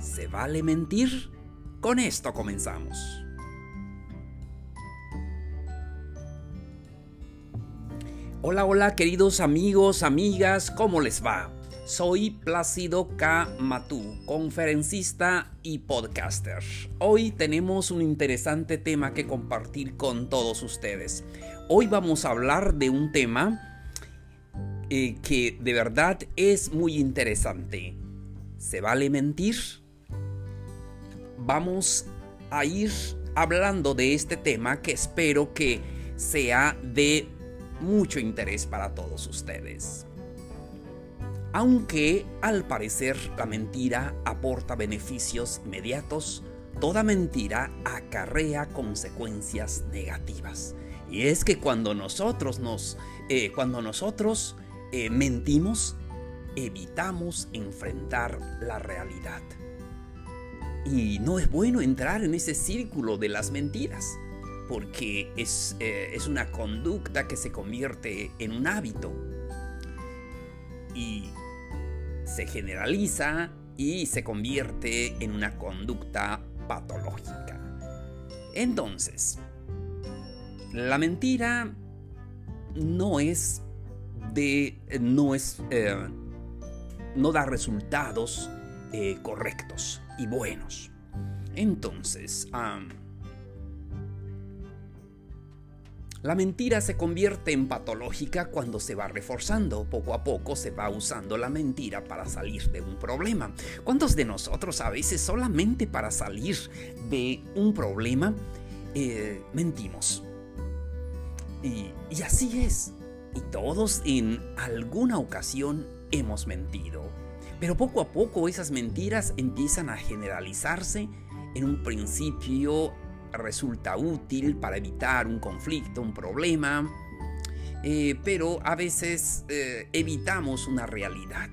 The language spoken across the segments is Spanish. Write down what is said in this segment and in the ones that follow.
¿Se vale mentir? Con esto comenzamos. Hola, hola queridos amigos, amigas, ¿cómo les va? Soy Plácido K. Matú, conferencista y podcaster. Hoy tenemos un interesante tema que compartir con todos ustedes. Hoy vamos a hablar de un tema eh, que de verdad es muy interesante. ¿Se vale mentir? Vamos a ir hablando de este tema que espero que sea de mucho interés para todos ustedes. Aunque al parecer la mentira aporta beneficios inmediatos, toda mentira acarrea consecuencias negativas. Y es que cuando nosotros nos, eh, cuando nosotros eh, mentimos, evitamos enfrentar la realidad. Y no es bueno entrar en ese círculo de las mentiras, porque es, eh, es una conducta que se convierte en un hábito. Y se generaliza y se convierte en una conducta patológica. Entonces, la mentira no es de no es eh, no da resultados eh, correctos y buenos. Entonces, La mentira se convierte en patológica cuando se va reforzando. Poco a poco se va usando la mentira para salir de un problema. ¿Cuántos de nosotros a veces solamente para salir de un problema eh, mentimos? Y, y así es. Y todos en alguna ocasión hemos mentido. Pero poco a poco esas mentiras empiezan a generalizarse. En un principio resulta útil para evitar un conflicto, un problema, eh, pero a veces eh, evitamos una realidad.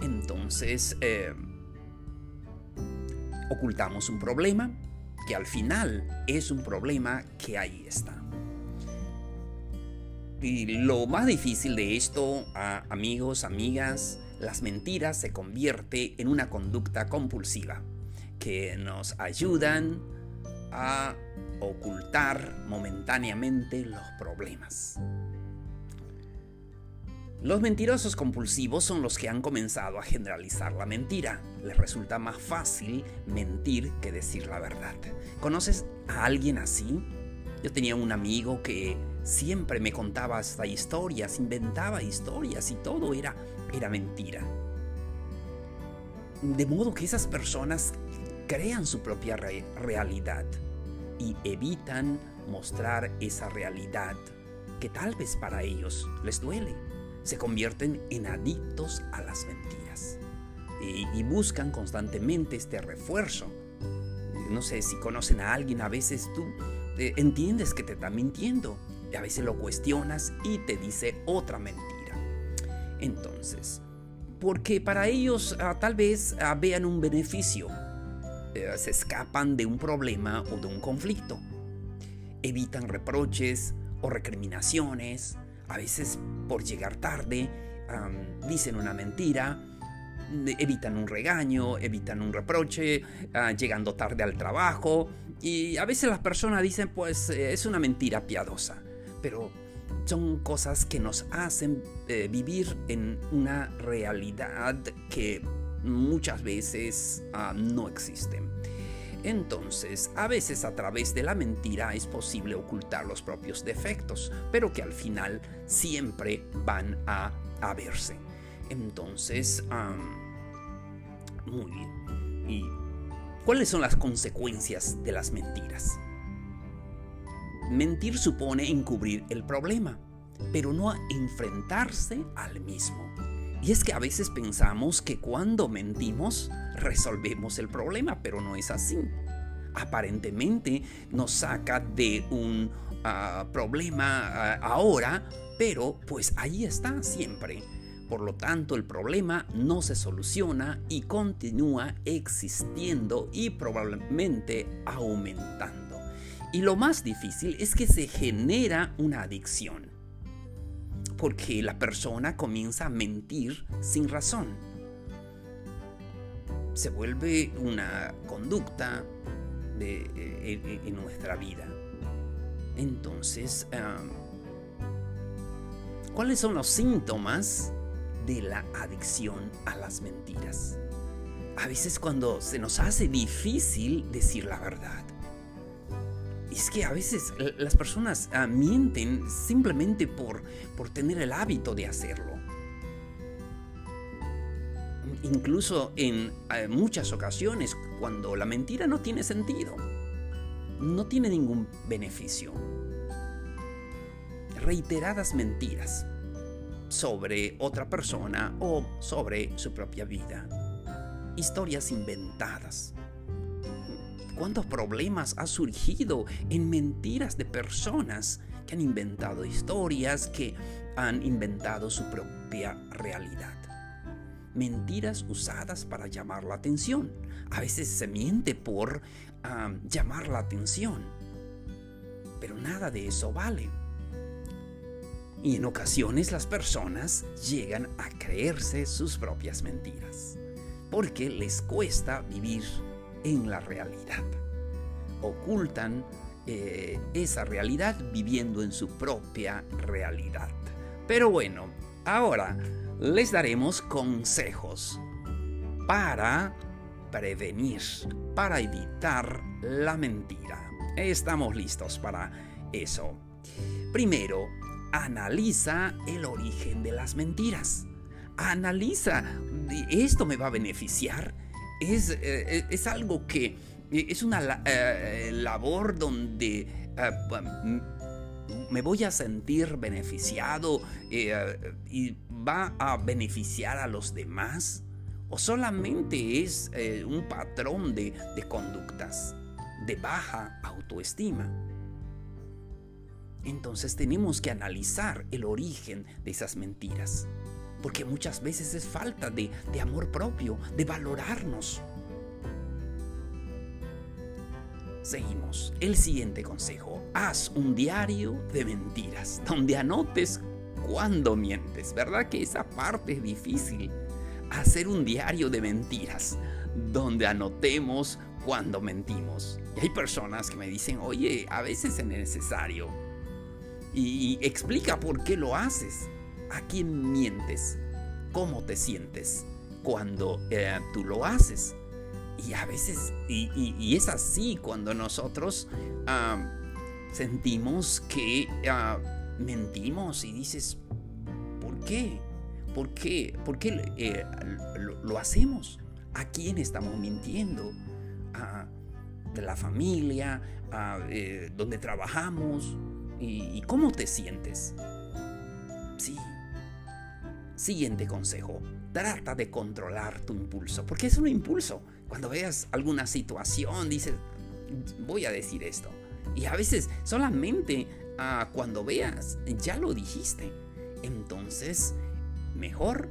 Entonces, eh, ocultamos un problema que al final es un problema que ahí está. Y lo más difícil de esto, amigos, amigas, las mentiras se convierte en una conducta compulsiva que nos ayudan a ocultar momentáneamente los problemas. Los mentirosos compulsivos son los que han comenzado a generalizar la mentira. Les resulta más fácil mentir que decir la verdad. ¿Conoces a alguien así? Yo tenía un amigo que siempre me contaba hasta historias, inventaba historias y todo era, era mentira. De modo que esas personas crean su propia realidad y evitan mostrar esa realidad que tal vez para ellos les duele. Se convierten en adictos a las mentiras y, buscan constantemente este refuerzo. No sé si conocen a alguien, a veces tú eh, entiendes que te está mintiendo y a veces lo cuestionas y te dice otra mentira. Entonces, porque para ellos ah, tal vez ah, vean un beneficio eh, se escapan de un problema o de un conflicto. Evitan reproches o recriminaciones, a veces por llegar tarde, dicen una mentira, evitan un regaño, evitan un reproche, ah, llegando tarde al trabajo. Y a veces las personas dicen, pues eh, es una mentira piadosa, pero son cosas que nos hacen eh, vivir en una realidad que muchas veces ah, no existen. Entonces, a veces a través de la mentira es posible ocultar los propios defectos, pero que al final siempre van a, verse. Entonces, muy bien. ¿Y cuáles son las consecuencias de las mentiras? Mentir supone encubrir el problema, pero no enfrentarse al mismo. Y es que a veces pensamos que cuando mentimos resolvemos el problema, pero no es así. Aparentemente nos saca de un ah, problema ah, ahora, pero pues ahí está siempre. Por lo tanto, el problema no se soluciona y continúa existiendo y probablemente aumentando. Y lo más difícil es que se genera una adicción porque la persona comienza a mentir sin razón. Se vuelve una conducta eh, en, nuestra vida. Entonces, ¿cuáles son los síntomas de la adicción a las mentiras? A veces cuando se nos hace difícil decir la verdad es que a veces las personas ah, mienten simplemente por, por tener el hábito de hacerlo. Incluso en ah, muchas ocasiones cuando la mentira no tiene sentido, no tiene ningún beneficio. Reiteradas mentiras sobre otra persona o sobre su propia vida. Historias inventadas cuántos problemas ha surgido en mentiras de personas que han inventado historias, que han inventado su propia realidad. Mentiras usadas para llamar la atención. A veces se miente por llamar la atención. Pero nada de eso vale. Y en ocasiones las personas llegan a creerse sus propias mentiras, porque les cuesta vivir en la realidad. Ocultan eh, esa realidad viviendo en su propia realidad. Pero bueno, ahora les daremos consejos para prevenir, para evitar la mentira. Estamos listos para eso. Primero, analiza el origen de las mentiras. Analiza, ¿esto me va a beneficiar? Es, eh, es algo que eh, es una eh, labor donde me voy a sentir beneficiado y va a beneficiar a los demás o solamente es un patrón de, de conductas de baja autoestima. Entonces tenemos que analizar el origen de esas mentiras. Porque muchas veces es falta de, amor propio, de valorarnos. Seguimos. El siguiente consejo. Haz un diario de mentiras, donde anotes cuando mientes. ¿Verdad que esa parte es difícil? Hacer un diario de mentiras, donde anotemos cuando mentimos. Y hay personas que me dicen, oye, a veces es necesario. Y explica por qué lo haces. ¿A quién mientes? ¿Cómo te sientes cuando eh, tú lo haces? Y a veces, y, es así cuando nosotros sentimos que ah, mentimos y dices, ¿por qué? ¿Por qué? ¿Por qué eh, lo, hacemos? ¿A quién estamos mintiendo? ¿A de la familia? ¿A eh, donde trabajamos? ¿Y cómo te sientes? Siguiente consejo. Trata de controlar tu impulso. Porque es un impulso. Cuando veas alguna situación, dices, voy a decir esto. Y a veces solamente ah, cuando veas, ya lo dijiste. Entonces, mejor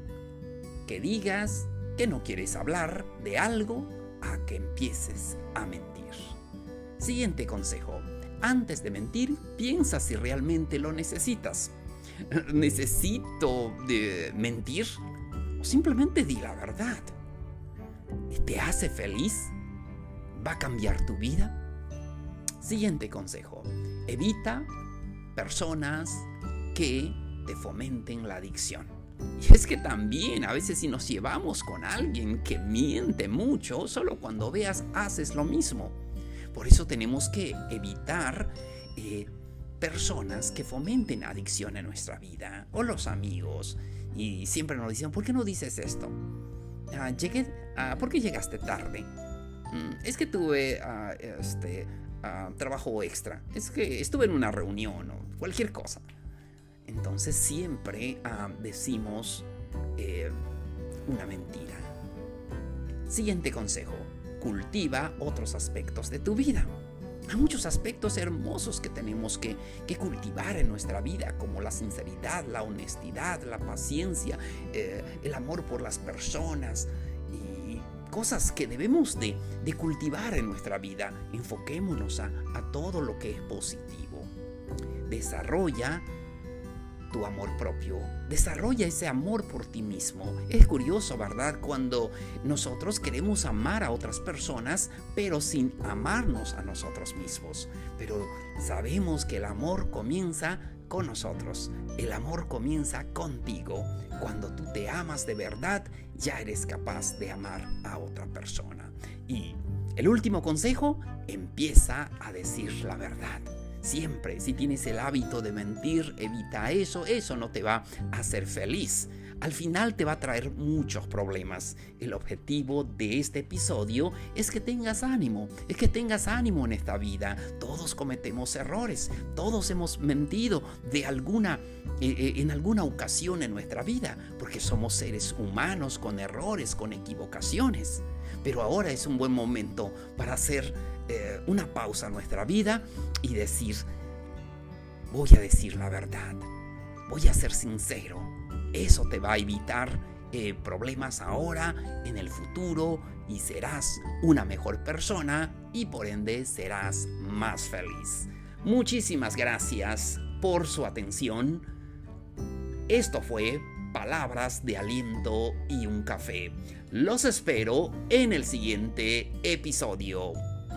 que digas que no quieres hablar de algo a que empieces a mentir. Siguiente consejo. Antes de mentir, piensa si realmente lo necesitas. necesito de mentir o simplemente di la verdad. ¿Te hace feliz? ¿Va a cambiar tu vida? Siguiente consejo. Evita personas que te fomenten la adicción. Y es que también a veces si nos llevamos con alguien que miente mucho, solo cuando veas haces lo mismo. Por eso tenemos que evitar eh, personas que fomenten adicción en nuestra vida o los amigos y siempre nos dicen, ¿por qué no dices esto? Ah, llegué, ah, ¿Por qué llegaste tarde? Mm, es que tuve ah, este, trabajo extra, es que estuve en una reunión o cualquier cosa. Entonces siempre decimos eh, una mentira. Siguiente consejo, cultiva otros aspectos de tu vida. Hay muchos aspectos hermosos que tenemos que, cultivar en nuestra vida, como la sinceridad, la honestidad, la paciencia, eh, el amor por las personas y cosas que debemos de, cultivar en nuestra vida. Enfoquémonos a, a todo lo que es positivo. Desarrolla tu amor propio. Desarrolla ese amor por ti mismo. Es curioso, ¿verdad? Cuando nosotros queremos amar a otras personas, pero sin amarnos a nosotros mismos. Pero sabemos que el amor comienza con nosotros. El amor comienza contigo. Cuando tú te amas de verdad, ya eres capaz de amar a otra persona. Y el último consejo, empieza a decir la verdad. Siempre, si tienes el hábito de mentir, evita eso, eso no te va a hacer feliz. Al final te va a traer muchos problemas. El objetivo de este episodio es que tengas ánimo, es que tengas ánimo en esta vida. Todos cometemos errores, todos hemos mentido de alguna, eh, eh, en alguna ocasión en nuestra vida, porque somos seres humanos con errores, con equivocaciones. Pero ahora es un buen momento para hacer eh, una pausa en nuestra vida y decir, voy a decir la verdad, voy a ser sincero. Eso te va a evitar eh, problemas ahora, en el futuro, y serás una mejor persona y por ende serás más feliz. Muchísimas gracias por su atención. Esto fue Palabras de Aliento y un Café. Los espero en el siguiente episodio.